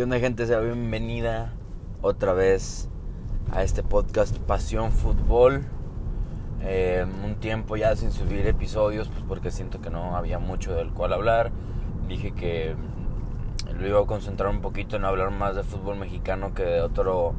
¿Qué onda gente? Sea bienvenida otra vez a este podcast Pasión Fútbol. Eh, un tiempo ya sin subir episodios, pues porque siento que no había mucho del cual hablar. Dije que lo iba a concentrar un poquito en hablar más de fútbol mexicano que de otro,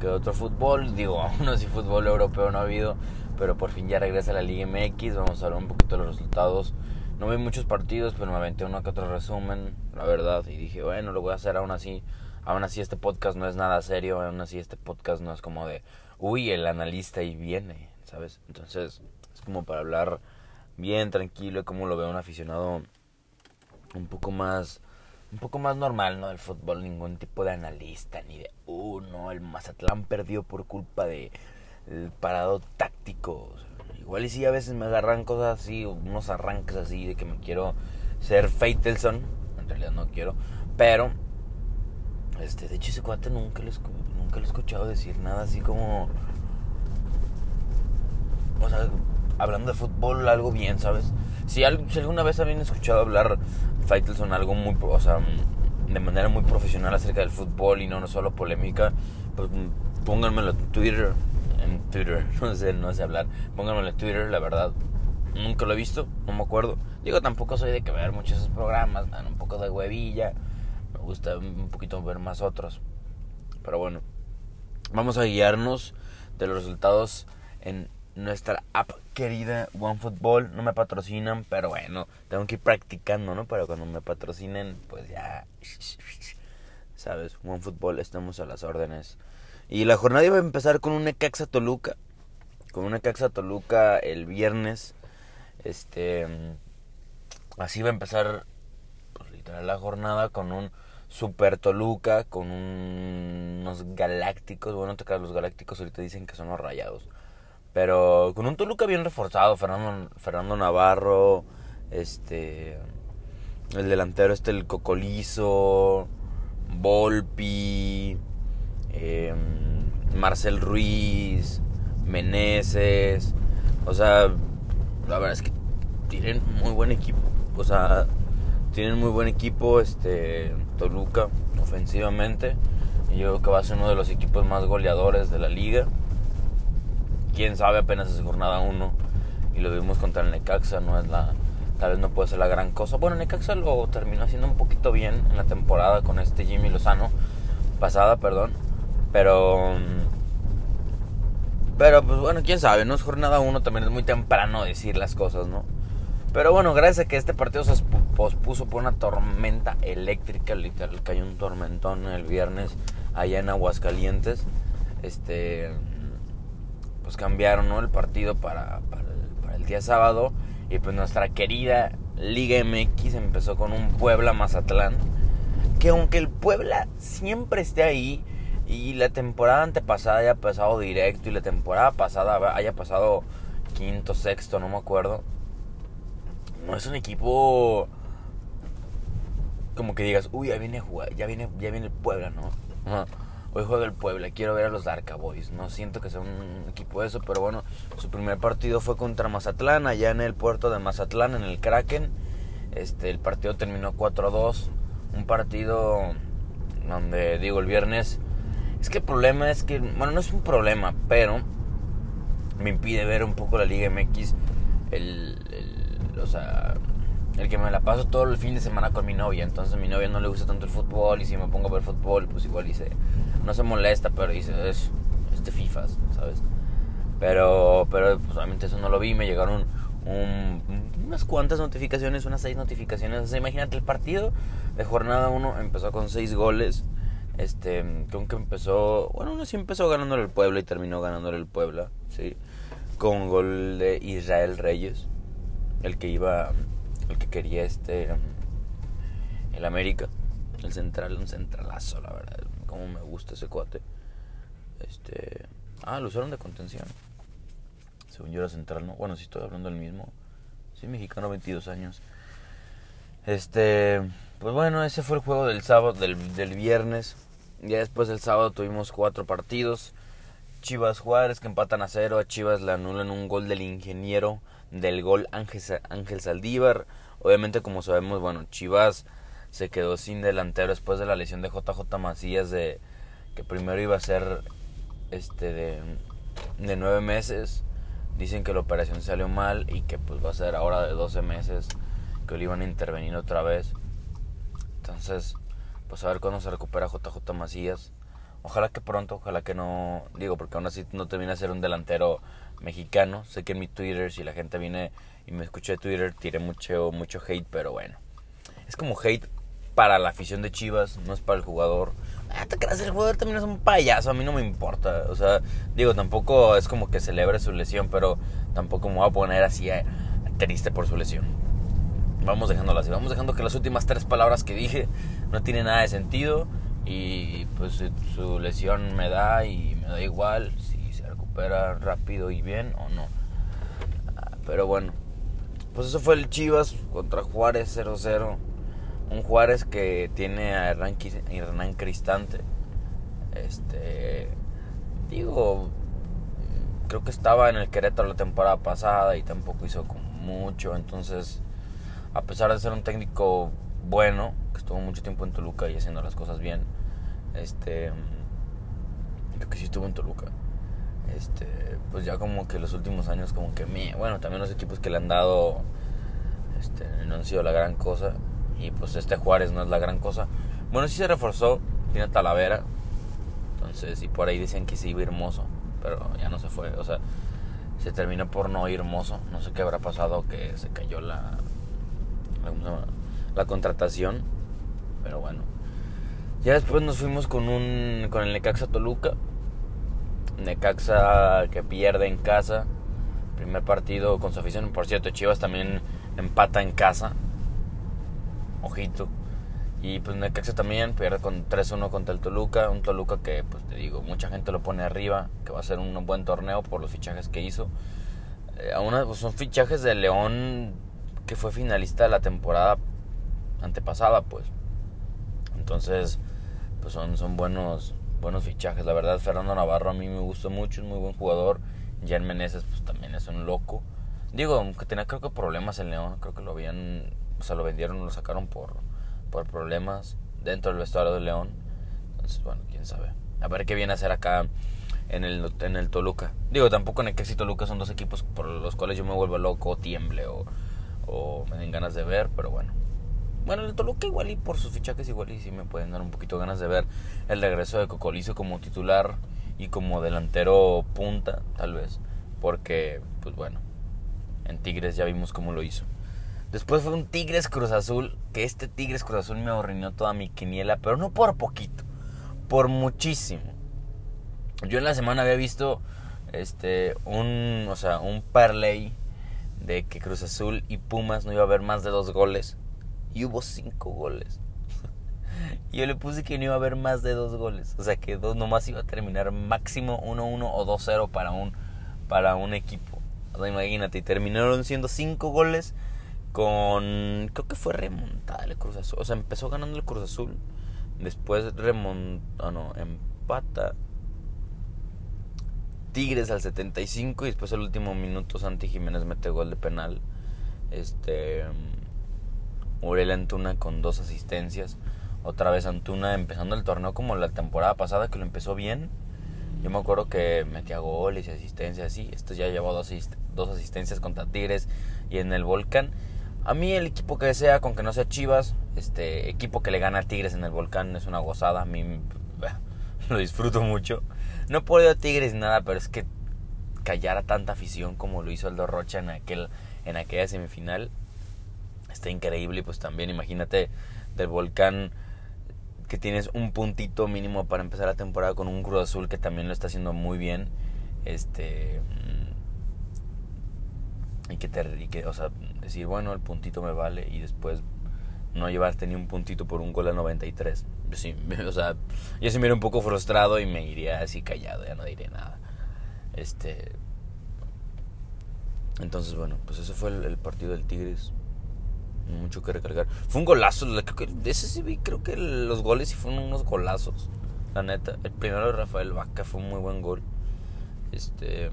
que de otro fútbol. Digo, aún así fútbol europeo no ha habido, pero por fin ya regresa la Liga MX. Vamos a hablar un poquito de los resultados. No vi muchos partidos, pero me aventé uno que otro resumen, la verdad. Y dije, bueno, lo voy a hacer aún así. Aún así este podcast no es nada serio, aún así este podcast no es como de, uy, el analista y viene, ¿sabes? Entonces es como para hablar bien tranquilo como lo veo un aficionado un poco más un poco más normal, ¿no? Del fútbol, ningún tipo de analista, ni de, uh, no, el Mazatlán perdió por culpa de el parado táctico. Igual y sí, a veces me agarran cosas así, unos arranques así, de que me quiero ser Faitelson. En realidad no quiero, pero, este, de hecho ese cuate nunca lo, nunca lo he escuchado decir nada así como, o sea, hablando de fútbol, algo bien, ¿sabes? Si, alguna vez habían escuchado hablar Faitelson algo muy, o sea, de manera muy profesional acerca del fútbol y no, no solo polémica, pues pónganmelo en Twitter, en Twitter, no sé, no sé hablar, pónganmelo en Twitter, la verdad. Nunca lo he visto, no me acuerdo. Digo, tampoco soy de que ver muchos esos programas, dan un poco de huevilla. Me gusta un poquito ver más otros. Pero bueno, vamos a guiarnos de los resultados en nuestra app querida OneFootball. No me patrocinan, pero bueno, tengo que ir practicando, ¿no? Para cuando me patrocinen, pues ya. ¿Sabes? OneFootball, estamos a las órdenes. Y la jornada iba a empezar con un Necaxa Toluca. Con un Necaxa Toluca el viernes. Este. Así va a empezar, pues literal, la jornada con un Super Toluca, con unos Galácticos. Bueno, te los Galácticos ahorita dicen que son los rayados. Pero con un Toluca bien reforzado, Fernando, Fernando Navarro, este el delantero este el Cocolizo, Volpi, em, Marcel Ruiz, Meneses, o sea, la verdad es que tienen muy buen equipo, o sea, tienen muy buen equipo este Toluca ofensivamente y yo creo que va a ser uno de los equipos más goleadores de la liga quién sabe, apenas es jornada 1 y lo vimos contra el Necaxa, no es la tal vez no puede ser la gran cosa. Bueno, Necaxa lo terminó haciendo un poquito bien en la temporada con este Jimmy Lozano pasada, perdón, pero pero pues bueno, quién sabe, no es jornada 1, también es muy temprano decir las cosas, ¿no? Pero bueno, gracias a que este partido se pospuso por una tormenta eléctrica, literal, cayó un tormentón el viernes allá en Aguascalientes. Este pues cambiaron ¿no? el partido para, para, el, día sábado. Y pues nuestra querida Liga MX empezó con un Puebla Mazatlán. Que aunque el Puebla siempre esté ahí y la temporada antepasada haya pasado directo y la temporada pasada haya pasado quinto, sexto, no me acuerdo. No es un equipo como que digas, uy, ya viene ya viene, ya viene el Puebla, ¿no? Hoy juega el Puebla, quiero ver a los Darka Boys. No siento que sea un equipo de eso, pero bueno, su primer partido fue contra Mazatlán, allá en el puerto de Mazatlán, en el Kraken. Este, el partido terminó 4-2. Un partido donde, digo, el viernes. Es que el problema es que, bueno, no es un problema, pero me impide ver un poco la Liga MX. El, el, o sea, el que me la paso todo el fin de semana con mi novia. Entonces a mi novia no le gusta tanto el fútbol y si me pongo a ver fútbol, pues igual dice, no se molesta, pero dice, es, es de FIFA, ¿sabes? Pero, pero pues, obviamente eso no lo vi, me llegaron unas cuantas notificaciones, unas seis notificaciones. O sea, imagínate, el partido de jornada 1 empezó con seis goles. Este, con que empezó, bueno, uno sí empezó ganándole el Puebla y terminó ganándole el Puebla, ¿sí? Con gol de Israel Reyes, el que iba el que quería este el América el central un centralazo la verdad como me gusta ese cuate. Este ah lo usaron de contención. Según yo era central no bueno si estoy hablando del mismo. Sí mexicano 22 años. Este pues bueno ese fue el juego del sábado del, del viernes ya después del sábado tuvimos cuatro partidos Chivas Juárez que empatan a cero a Chivas le anulan un gol del ingeniero del gol Ángel, Ángel Saldívar. Obviamente, como sabemos, bueno, Chivas se quedó sin delantero después de la lesión de JJ Macías de que primero iba a ser este de, de nueve meses. Dicen que la operación salió mal y que pues va a ser ahora de 12 meses que lo iban a intervenir otra vez. Entonces, pues a ver cuándo se recupera JJ Macías. Ojalá que pronto, ojalá que no, digo, porque aún así no te viene a ser un delantero mexicano. Sé que en mi Twitter, si la gente viene y me escucha de Twitter, tiré mucho, mucho hate, pero bueno. Es como hate para la afición de Chivas, no es para el jugador. Ah, te creas, el jugador también es un payaso, a mí no me importa. O sea, digo, tampoco es como que celebre su lesión, pero tampoco me voy a poner así eh, triste por su lesión. Vamos dejándolo así, vamos dejando que las últimas tres palabras que dije no tienen nada de sentido y pues su lesión me da y me da igual si se recupera rápido y bien o no. Pero bueno, pues eso fue el Chivas contra Juárez 0-0. Un Juárez que tiene a Hernán, Cristante. Este. Digo. Creo que estaba en el Querétaro la temporada pasada y tampoco hizo mucho. Entonces, a pesar de ser un técnico bueno, que estuvo mucho tiempo en Toluca y haciendo las cosas bien, este. Creo que sí estuvo en Toluca. Este, pues ya como que los últimos años, como que, bueno, también los equipos que le han dado este, no han sido la gran cosa. Y pues este Juárez no es la gran cosa. Bueno, sí se reforzó, tiene Talavera. Entonces, y por ahí dicen que sí iba hermoso, pero ya no se fue. O sea, se terminó por no ir hermoso. No sé qué habrá pasado, que se cayó la, la, contratación. Pero bueno. Ya después nos fuimos con un con el Necaxa Toluca. Necaxa que pierde en casa. Primer partido con su afición. Por cierto, Chivas también empata en casa ojito. Y pues Necaxa también pierde con 3-1 contra el Toluca, un Toluca que pues te digo, mucha gente lo pone arriba, que va a ser un buen torneo por los fichajes que hizo. Eh, pues, son fichajes de León que fue finalista de la temporada antepasada, pues. Entonces, pues son, son buenos buenos fichajes. La verdad, Fernando Navarro a mí me gustó mucho, es muy buen jugador. Jan Meneses pues también es un loco. Digo, que tenía creo que problemas en León, creo que lo habían o sea, lo vendieron, lo sacaron por, por problemas dentro del vestuario de León. Entonces, bueno, quién sabe. A ver qué viene a hacer acá en el, en el Toluca. Digo, tampoco en el Toluca son dos equipos por los cuales yo me vuelvo loco, tiemble o, o me den ganas de ver, pero bueno. Bueno, el Toluca igual y por sus fichajes igual y sí me pueden dar un poquito ganas de ver el regreso de Cocolizo como titular y como delantero punta, tal vez. Porque, pues bueno, en Tigres ya vimos cómo lo hizo. Después fue un Tigres Cruz Azul, que este Tigres Cruz Azul me arruinó toda mi quiniela, pero no por poquito, por muchísimo. Yo en la semana había visto este un, o sea, un parlay de que Cruz Azul y Pumas no iba a haber más de dos goles y hubo cinco goles. yo le puse que no iba a haber más de dos goles, o sea, que dos nomás iba a terminar máximo 1-1 o 2-0 para un para un equipo. O sea, imagínate, terminaron siendo cinco goles con creo que fue remontada el Cruz Azul, o sea, empezó ganando el Cruz Azul, después remonta, no, empata Tigres al 75 y después el último minuto Santi Jiménez mete gol de penal. Este Uriel Antuna con dos asistencias. Otra vez Antuna empezando el torneo como la temporada pasada que lo empezó bien. Yo me acuerdo que metía goles y asistencias así. Esto ya llevó dos, dos asistencias contra Tigres y en el Volcán. A mí el equipo que sea, con que no sea Chivas, este equipo que le gana a Tigres en el Volcán es una gozada. A mí lo disfruto mucho. No puedo a Tigres nada, pero es que callar a tanta afición como lo hizo Aldo Rocha en aquel en aquella semifinal está increíble y pues también imagínate del Volcán que tienes un puntito mínimo para empezar la temporada con un Cruz Azul que también lo está haciendo muy bien. Este y que, te, y que, o sea, decir, bueno, el puntito me vale y después no llevarte ni un puntito por un gol a 93. Yo sí, o sea, yo sí me iría un poco frustrado y me iría así callado, ya no diré nada. Este. Entonces, bueno, pues ese fue el, partido del Tigres. Mucho que recargar. Fue un golazo. De ese sí vi, creo que los goles sí fueron unos golazos. La neta. El primero de Rafael Vaca fue un muy buen gol. Este.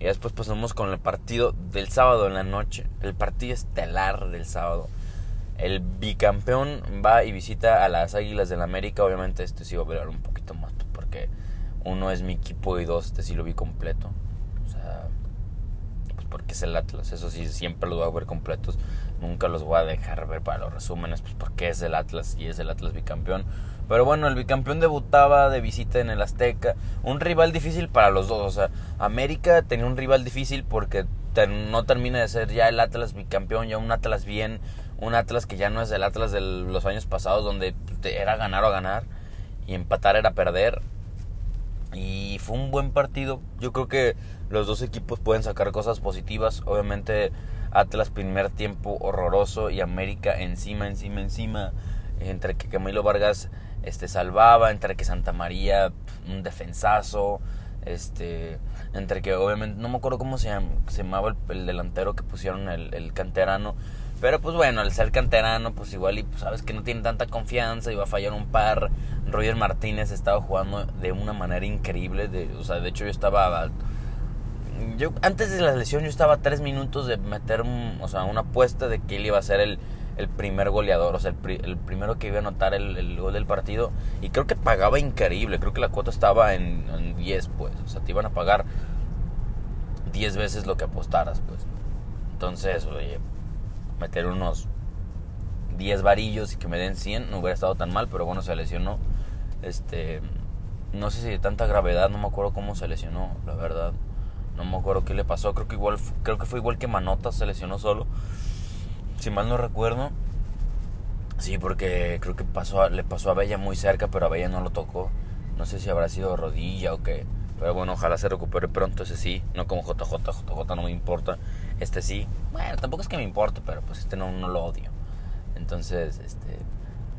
Y después pasamos con el partido del sábado en la noche. El partido estelar del sábado. El bicampeón va y visita a las Águilas del la América. Obviamente este sí va a hablar un poquito más porque uno es mi equipo y dos, este sí lo vi completo. O sea, pues porque es el Atlas. Eso sí, siempre los voy a ver completos. Nunca los voy a dejar ver para los resúmenes, pues porque es el Atlas y es el Atlas bicampeón. Pero bueno, el bicampeón debutaba de visita en el Azteca. Un rival difícil para los dos. O sea, América tenía un rival difícil porque no termina de ser ya el Atlas bicampeón, ya un Atlas bien, un Atlas que ya no es el Atlas de los años pasados donde era ganar o ganar y empatar era perder. Y fue un buen partido. Yo creo que los dos equipos pueden sacar cosas positivas. Obviamente Atlas primer tiempo horroroso y América encima, encima, encima. Entre que Camilo Vargas este, salvaba, entre que Santa María un defensazo. Este, entre que obviamente, no me acuerdo cómo se, llamaba el, delantero que pusieron el, el, canterano. Pero pues bueno, al ser canterano, pues igual y pues, sabes que no tiene tanta confianza, iba a fallar un par. Roger Martínez estaba jugando de una manera increíble. De, o sea, de hecho yo estaba... Yo, antes de la lesión yo estaba tres minutos de meter o sea, una apuesta de que él iba a ser el, primer goleador, o sea, el, primero que iba a anotar el, gol del partido. Y creo que pagaba increíble, creo que la cuota estaba en, 10, pues. O sea, te iban a pagar 10 veces lo que apostaras, pues. Entonces, oye, meter unos 10 varillos y que me den 100 no hubiera estado tan mal, pero bueno, se lesionó. Este, no sé si de tanta gravedad, no me acuerdo cómo se lesionó, la verdad. No me acuerdo qué le pasó, creo que igual creo que fue igual que Manota, se lesionó solo si mal no recuerdo. Sí, porque creo que pasó le pasó a Bella muy cerca, pero a Bella no lo tocó. No sé si habrá sido rodilla o qué. Pero bueno, ojalá se recupere pronto, ese sí. No como JJ, JJ no me importa. Este sí. Bueno, tampoco es que me importe, pero pues este no, no lo odio. Entonces, este.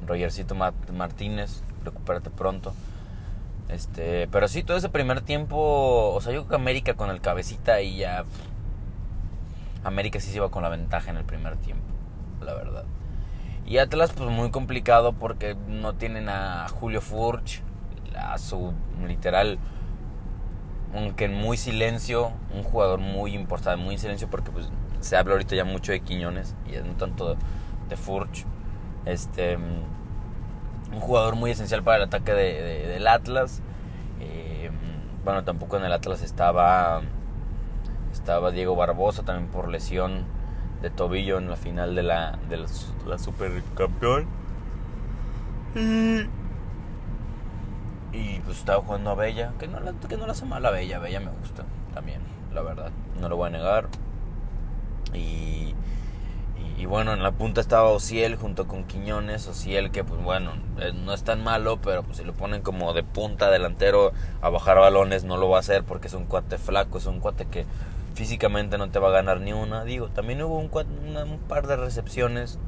Rogercito Martínez, recupérate pronto. Este, pero sí, todo ese primer tiempo, o sea, yo creo que América con el cabecita y ya América sí se iba con la ventaja en el primer tiempo, la verdad. Y Atlas, pues muy complicado porque no tienen a Julio Furch, a su literal, aunque en muy silencio, un jugador muy importante, muy en silencio porque pues se habla ahorita ya mucho de Quiñones y no tanto de Furch. Este, un jugador muy esencial para el ataque de, del Atlas. Eh, bueno, tampoco en el Atlas estaba estaba Diego Barbosa también por lesión de tobillo en la final de la, de la, Supercampeón. Y, y pues estaba jugando a Bella, que no, que no la hace mal a Bella, Bella me gusta también, la verdad, no lo voy a negar. Y, y, bueno, en la punta estaba Ociel junto con Quiñones, Ociel que pues bueno, eh, no es tan malo, pero pues si lo ponen como de punta delantero a bajar balones no lo va a hacer porque es un cuate flaco, es un cuate que físicamente no te va a ganar ni una. Digo, también hubo un, un par de recepciones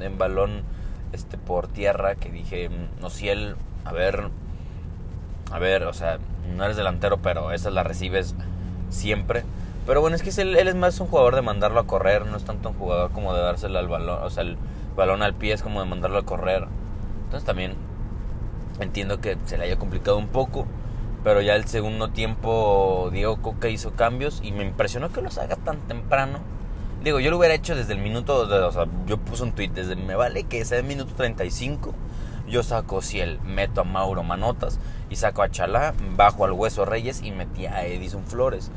en balón este por tierra que dije, si él, a ver, a ver, o sea, no eres delantero, pero esa la recibes siempre. Pero bueno, es que él, él, es más un jugador de mandarlo a correr, no es tanto un jugador como de dárselo al balón, o sea, el balón al pie es como de mandarlo a correr. Entonces también entiendo que se le haya complicado un poco. Pero ya el segundo tiempo Diego Coca hizo cambios y me impresionó que los haga tan temprano. Digo, yo lo hubiera hecho desde el minuto, o sea, yo puse un tweet desde me vale que sea el minuto 35. Yo saco Ciel, meto a Mauro Manotas y saco a Chalá, bajo al Hueso Reyes y metí a Edison Flores.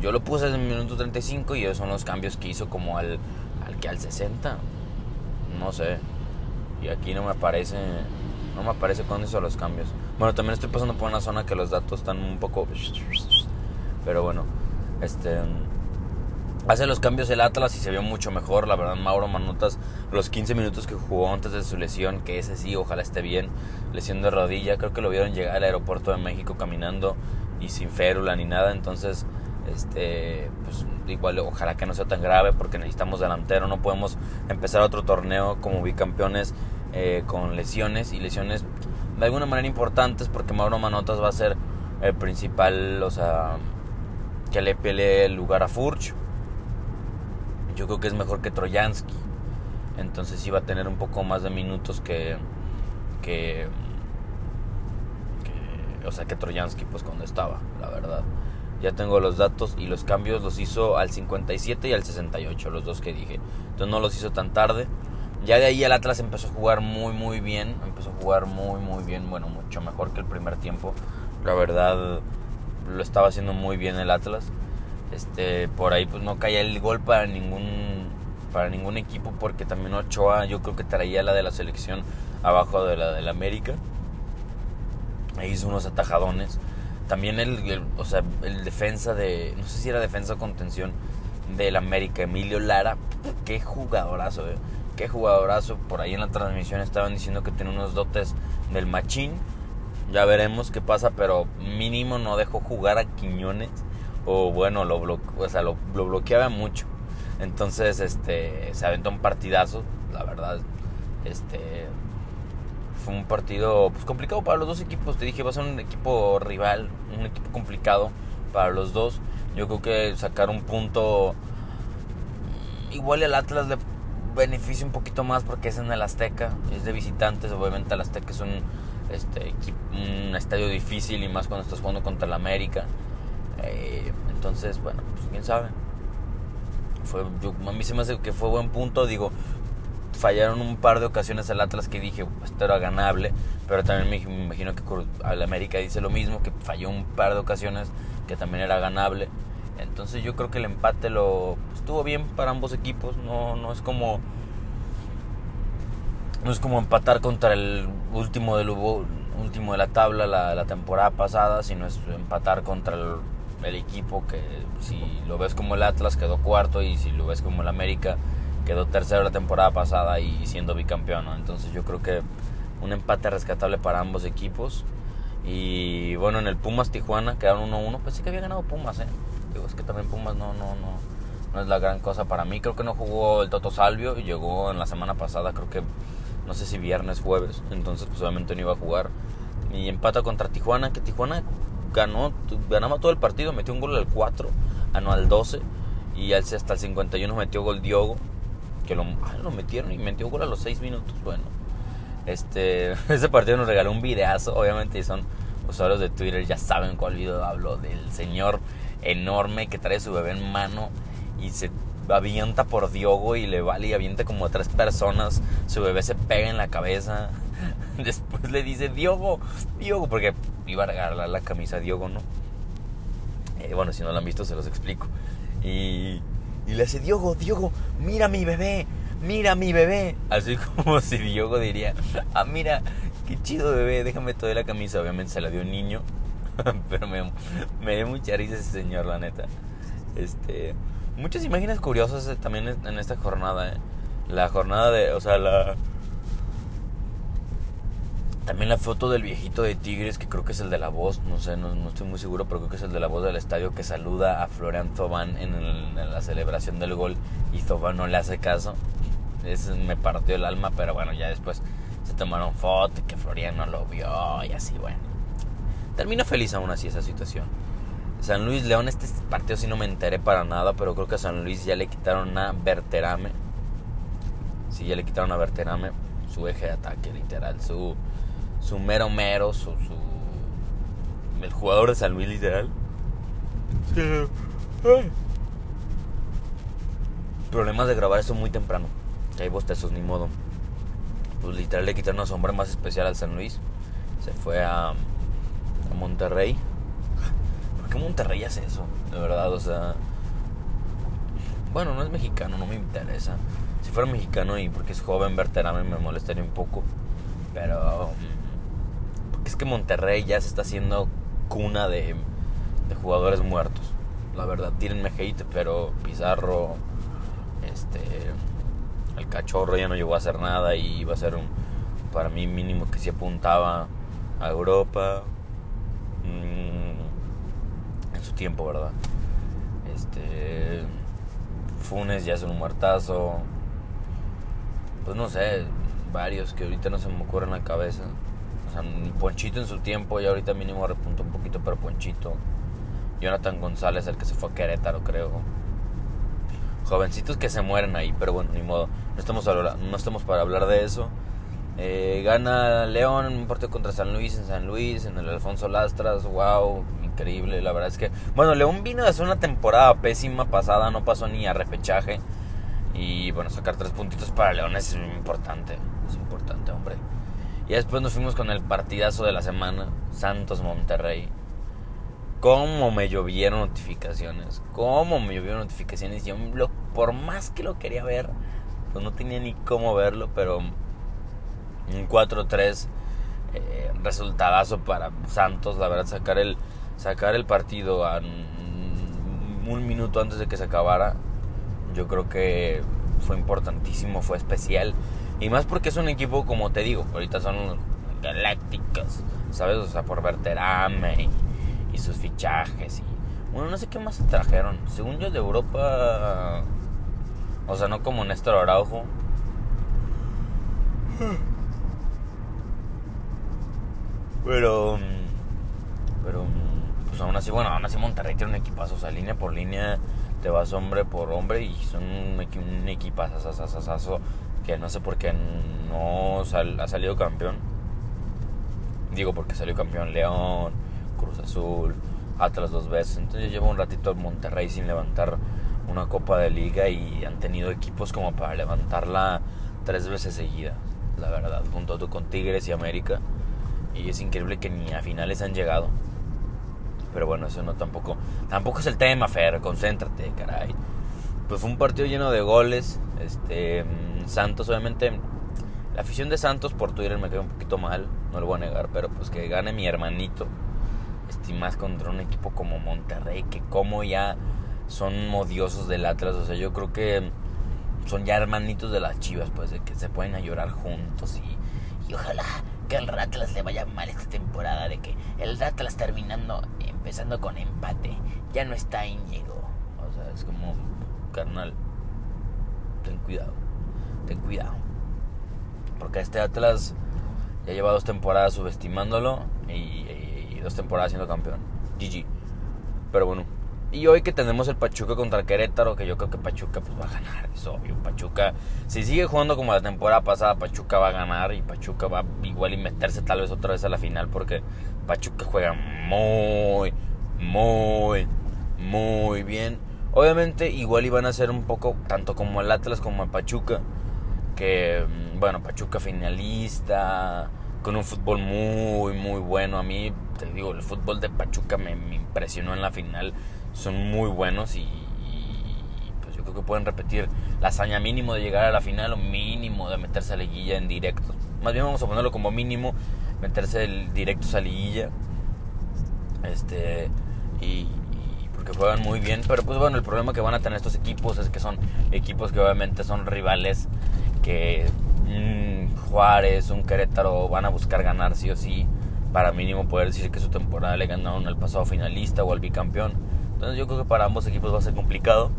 Yo lo puse desde el minuto 35 y esos son los cambios que hizo como al, al que al 60. No sé. Y aquí no me aparece no me aparece cuándo hizo los cambios. Bueno, también estoy pasando por una zona que los datos están un poco... Pero bueno, este... Hace los cambios el Atlas y se vio mucho mejor, la verdad, Mauro Manotas, los 15 minutos que jugó antes de su lesión, que ese sí, ojalá esté bien, lesión de rodilla, creo que lo vieron llegar al aeropuerto de México caminando y sin férula ni nada, entonces, este, pues igual, ojalá que no sea tan grave porque necesitamos delantero, no podemos empezar otro torneo como bicampeones eh, con lesiones y lesiones de alguna manera importantes porque Mauro Manotas va a ser el principal, o sea, que le pelee el lugar a Furch. Yo creo que es mejor que Trojansky. Entonces va a tener un poco más de minutos que, que, o sea, que Trojansky pues cuando estaba, la verdad. Ya tengo los datos y los cambios los hizo al 57 y al 68, los dos que dije. Entonces no los hizo tan tarde Ya de ahí el Atlas empezó a jugar muy, muy bien. Empezó a jugar muy, muy bien. Bueno, mucho mejor que el primer tiempo. La verdad, lo estaba haciendo muy bien el Atlas. Este, por ahí pues no caía el gol para ningún para ningún equipo porque también Ochoa yo creo que traía la de la selección abajo de la del América. Ahí hizo unos atajadones. También el, o sea, el defensa de no sé si era defensa o contención del América Emilio Lara, qué jugadorazo, eh. Qué jugadorazo. Por ahí en la transmisión estaban diciendo que tiene unos dotes del machín. Ya veremos qué pasa, pero mínimo no dejó jugar a Quiñones o bueno, lo, o sea, lo, bloqueaba mucho. Entonces, este, se aventó un partidazo, la verdad. Este, fue un partido pues, complicado para los dos equipos. Te dije, va a ser un equipo rival, un equipo complicado para los dos. Yo creo que sacar un punto igual el Atlas le beneficia un poquito más porque es en el Azteca, es de visitantes, obviamente el Azteca es un, este, un estadio difícil y más cuando estás jugando contra el América. Eh, entonces, bueno, pues quién sabe. Fue, a mí se me hace que fue buen punto. Digo, fallaron un par de ocasiones el Atlas que dije, esto era ganable. Pero también me, imagino que al América dice lo mismo, que falló un par de ocasiones que también era ganable. Entonces yo creo que el empate lo estuvo bien para ambos equipos. No, no es como no es como empatar contra el último del último de la tabla la, la temporada pasada, sino es empatar contra el el equipo que si lo ves como el Atlas quedó cuarto y si lo ves como el América quedó tercero la temporada pasada y siendo bicampeón. Entonces yo creo que un empate rescatable para ambos equipos. Y bueno, en el Pumas Tijuana quedaron 1-1. Pensé que había ganado Pumas, ¿eh? Digo, es que también Pumas no, no, no, no es la gran cosa para mí. Creo que no jugó el Toto Salvio y llegó en la semana pasada, creo que no sé si viernes, jueves. Entonces, pues obviamente no iba a jugar. Y empata contra Tijuana, que Tijuana ganó, ganaba todo el partido, metió un gol al 4, no al 12 y hasta el 51 metió gol Diogo, que lo, ah, lo metieron y metió gol a los 6 minutos. Bueno, este, ese partido nos regaló un videazo, obviamente son usuarios de Twitter, ya saben cuál video hablo, del señor enorme que trae su bebé en mano y se avienta por Diogo y le vale y avienta como a tres personas, su bebé se pega en la cabeza. Después le dice, Diogo, Diogo, porque iba a regalar la camisa a Diogo, ¿no? Eh, bueno, si no la han visto, se los explico. Y, y le hace, Diogo, Diogo, mira mi bebé, mira mi bebé. Así como si Diogo diría, ah, mira, qué chido bebé, déjame toda la camisa. Obviamente se la dio un niño, pero me, me dio mucha risa ese señor, la neta. Este, muchas imágenes curiosas eh, también en esta jornada, ¿eh? La jornada de, o sea, la también la foto del viejito de Tigres, que creo que es el de la voz, no sé, no, estoy muy seguro, pero creo que es el de la voz del estadio que saluda a Florian Zobán en, la celebración del gol y Zobán no le hace caso. Ese me partió el alma, pero bueno, ya después se tomaron fotos que Florian no lo vio y así, bueno. Termino feliz aún así esa situación. San Luis León, este partido sí no me enteré para nada, pero creo que a San Luis ya le quitaron a Berterame. Sí, ya le quitaron a Berterame su eje de ataque, literal, su su mero mero, su, su el jugador de San Luis literal. Problemas de grabar eso muy temprano. Hay bostezos, ni modo. Pues literal le quitaron a su hombre más especial al San Luis. Se fue a, a Monterrey. ¿Por qué Monterrey hace eso? De verdad, o sea. Bueno, no es mexicano, no me interesa. Si fuera mexicano y porque es joven, Verterame me molestaría un poco. Pero es Monterrey ya se está haciendo cuna de, jugadores muertos. La verdad, tírenme hate, pero Pizarro, este, el cachorro ya no llegó a hacer nada y iba a ser un, para mí mínimo que se apuntaba a Europa mm, en su tiempo, ¿verdad? Este, Funes ya es un muertazo. Pues no sé, varios que ahorita no se me ocurren en la cabeza. Ponchito en su tiempo y ahorita mínimo repunta un poquito, pero Ponchito. Jonathan González, el que se fue a Querétaro, creo. Jovencitos que se mueren ahí, pero bueno, ni modo. No estamos, no estamos para hablar de eso. Eh, gana León en un partido contra San Luis en San Luis, en el Alfonso Lastras. Wow, increíble. La verdad es que, bueno, León vino de hacer una temporada pésima pasada, no pasó ni a repechaje. Y bueno, sacar tres puntitos para León es importante. Es importante, hombre. Y después nos fuimos con el partidazo de la semana, Santos Monterrey. Cómo me llovieron notificaciones, cómo me llovieron notificaciones. Yo, por más que lo quería ver, pues no tenía ni cómo verlo, pero un 4-3 eh, resultadazo para Santos, la verdad, sacar el, sacar el partido a un minuto antes de que se acabara, yo creo que fue importantísimo, fue especial. Y más porque es un equipo, como te digo, ahorita son galácticos, ¿sabes? O sea, por Verterame y, sus fichajes. Y, bueno, no sé qué más se trajeron. Según yo, de Europa. O sea, no como Néstor Araujo. Pero. Pero. Pues aún así, bueno, aún así Monterrey tiene un equipazo. O sea, línea por línea te vas hombre por hombre y son un, un equipazo que no sé por qué no ha salido campeón. Digo porque salió campeón León, Cruz Azul, Atlas dos veces. Entonces llevo un ratito en Monterrey sin levantar una copa de liga y han tenido equipos como para levantarla tres veces seguida, la verdad, junto con Tigres y América. Y es increíble que ni a finales han llegado. Pero bueno, eso no tampoco. Tampoco es el tema, Fer. Concéntrate, caray. Pues fue un partido lleno de goles. Este. Mm, Santos, obviamente. La afición de Santos por Twitter me quedó un poquito mal. No lo voy a negar. Pero pues que gane mi hermanito. Este, más contra un equipo como Monterrey. Que como ya son modiosos del Atlas. O sea, yo creo que son ya hermanitos de las chivas. Pues de que se pueden a llorar juntos. Y, y ojalá que al Atlas le vaya mal esta temporada. De que el Atlas terminando empezando con empate. Ya no está Íñigo. O sea, es como, carnal, ten cuidado, ten cuidado. Porque este Atlas ya lleva dos temporadas subestimándolo y, dos temporadas siendo campeón. GG. Pero bueno. Y hoy que tenemos el Pachuca contra el Querétaro, que yo creo que Pachuca pues va a ganar, es obvio. Pachuca, si sigue jugando como la temporada pasada, Pachuca va a ganar y Pachuca va igual y meterse tal vez otra vez a la final porque Pachuca juega muy, muy, muy bien. Obviamente igual iban a ser un poco, tanto como el Atlas como el Pachuca, que, mm, bueno, Pachuca finalista, con un fútbol muy, muy bueno. A mí, te digo, el fútbol de Pachuca me, impresionó en la final. Son muy buenos y, pues yo creo que pueden repetir la hazaña mínimo de llegar a la final o mínimo de meterse a la liguilla en directo. Más bien vamos a ponerlo como mínimo meterse el directo a liguilla. Este, y, porque juegan muy bien. Pero pues bueno, el problema que van a tener estos equipos es que son equipos que obviamente son rivales que mm, Juárez, un Querétaro van a buscar ganar sí o sí para mínimo poder decir que su temporada le ganaron al pasado finalista o al bicampeón. Entonces yo creo que para ambos equipos va a ser complicado.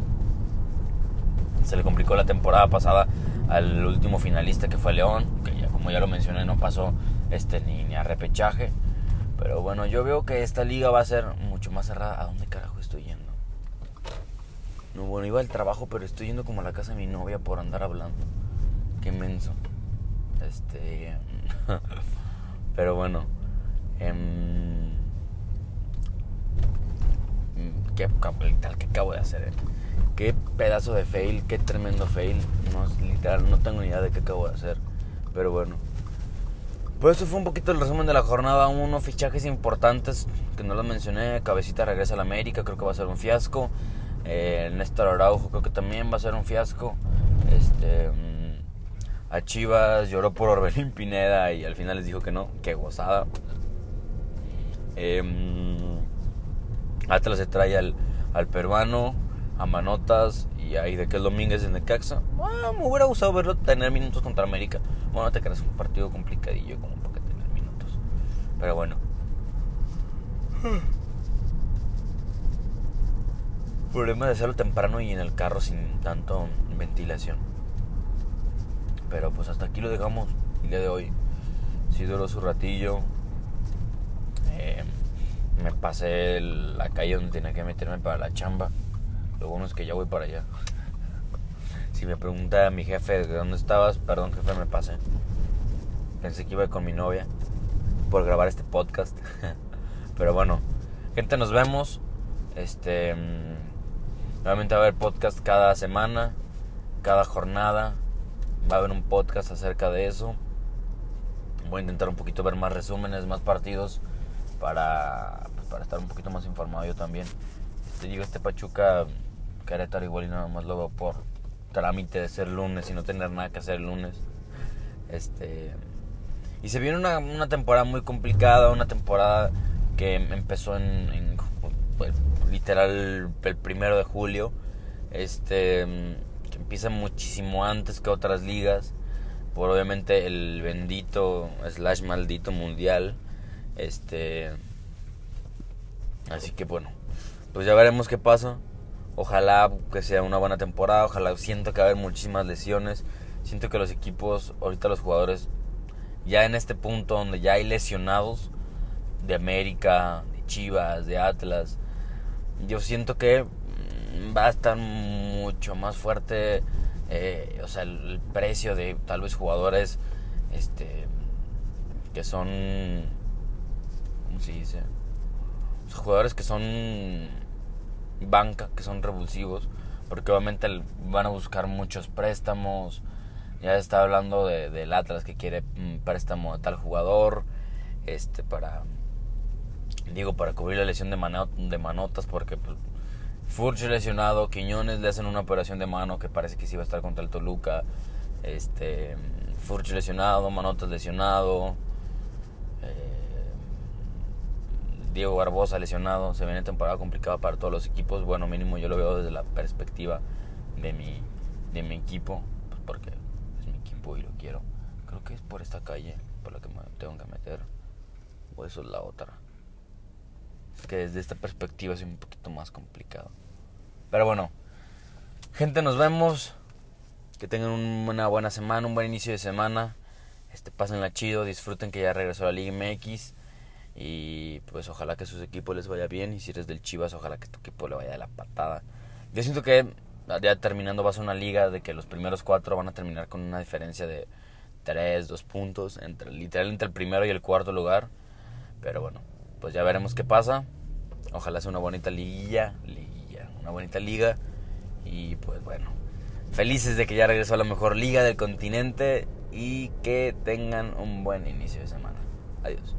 Se le complicó la temporada pasada al último finalista que fue León, que ya como ya lo mencioné no pasó este, ni, a repechaje. Pero bueno, yo veo que esta liga va a ser mucho más cerrada. ¿A dónde carajo estoy yendo? No, bueno, iba al trabajo, pero estoy yendo como a la casa de mi novia por andar hablando. Qué menso. Este. pero bueno. Em, qué tal que acabo de hacer. Eh. Qué pedazo de fail, qué tremendo fail. No, literal, no tengo ni idea de qué acabo de hacer. Pero bueno. Pues eso fue un poquito el resumen de la jornada 1. Fichajes importantes que no los mencioné. Cabecita regresa a la América, creo que va a ser un fiasco. Eh, Néstor Araujo creo que también va a ser un fiasco. Este, mm, a Chivas lloró por Orbelín Pineda y al final les dijo que no. Qué gozada. Eh, Atlas se trae al, al peruano, a Manotas y ahí de que el Domínguez en Necaxa. Ah, me hubiera gustado verlo tener minutos contra América. Bueno, te creas un partido complicadillo como para que tener minutos. Pero bueno. Problema de hacerlo temprano y en el carro sin tanto ventilación. Pero pues hasta aquí lo dejamos el día de hoy. Si duró su ratillo. Eh, me pasé la calle donde tenía que meterme para la chamba. Lo bueno es que ya voy para allá. Si me pregunta mi jefe de dónde estabas, perdón jefe, me pasé. Pensé que iba con mi novia por grabar este podcast. Pero bueno, gente, nos vemos. Este, mm, nuevamente va a haber podcast cada semana. cada jornada. Va a haber un podcast acerca de eso. Voy a intentar un poquito ver más resúmenes, más partidos para, pues, para estar un poquito más informado yo también. Te digo, este Pachuca Querétaro igual y nada más lo veo por trámite de ser lunes y no tener nada que hacer el lunes. Este y se viene una, una temporada muy complicada, una temporada que empezó en, pues, literal el primero de julio. Este que empieza muchísimo antes que otras ligas. Por obviamente el bendito slash maldito mundial. Este. Así que bueno. Pues ya veremos qué pasa. Ojalá que sea una buena temporada. Ojalá siento que va a haber muchísimas lesiones. Siento que los equipos, ahorita los jugadores, ya en este punto donde ya hay lesionados de América, de Chivas, de Atlas, yo siento que mm, va a estar mucho más fuerte. Eh, o sea, el, precio de tal vez jugadores este, que son. ¿Cómo se dice? jugadores que son banca, que son revulsivos, porque obviamente van a buscar muchos préstamos. Ya está hablando de, del Atlas que quiere un préstamo a tal jugador, este para digo para cubrir la lesión de, de manotas porque pues, Furch lesionado, Quiñones le hacen una operación de mano que parece que sí va a estar contra el Toluca. Este Furch lesionado, Manotas lesionado. Diego Barbosa lesionado, se viene temporada complicada para todos los equipos. Bueno, mínimo yo lo veo desde la perspectiva de mi, de mi equipo, pues porque es mi equipo y lo quiero. Creo que es por esta calle por la que me tengo que meter, o eso es la otra. Es que desde esta perspectiva es un poquito más complicado. Pero bueno, gente, nos vemos. Que tengan una buena semana, un buen inicio de semana. Este, pásenla chido, disfruten que ya regresó la Liga MX. Y pues ojalá que a sus equipos les vaya bien. Y si eres del Chivas, ojalá que tu equipo le vaya de la patada. Yo siento que ya terminando va a una liga de que los primeros cuatro van a terminar con una diferencia de tres, dos puntos. Entre, literal entre el primero y el cuarto lugar. Pero bueno, pues ya veremos qué pasa. Ojalá sea una bonita liguilla. Liguilla. Una bonita liga. Y pues bueno. Felices de que ya regresó a la mejor liga del continente. Y que tengan un buen inicio de semana. Adiós.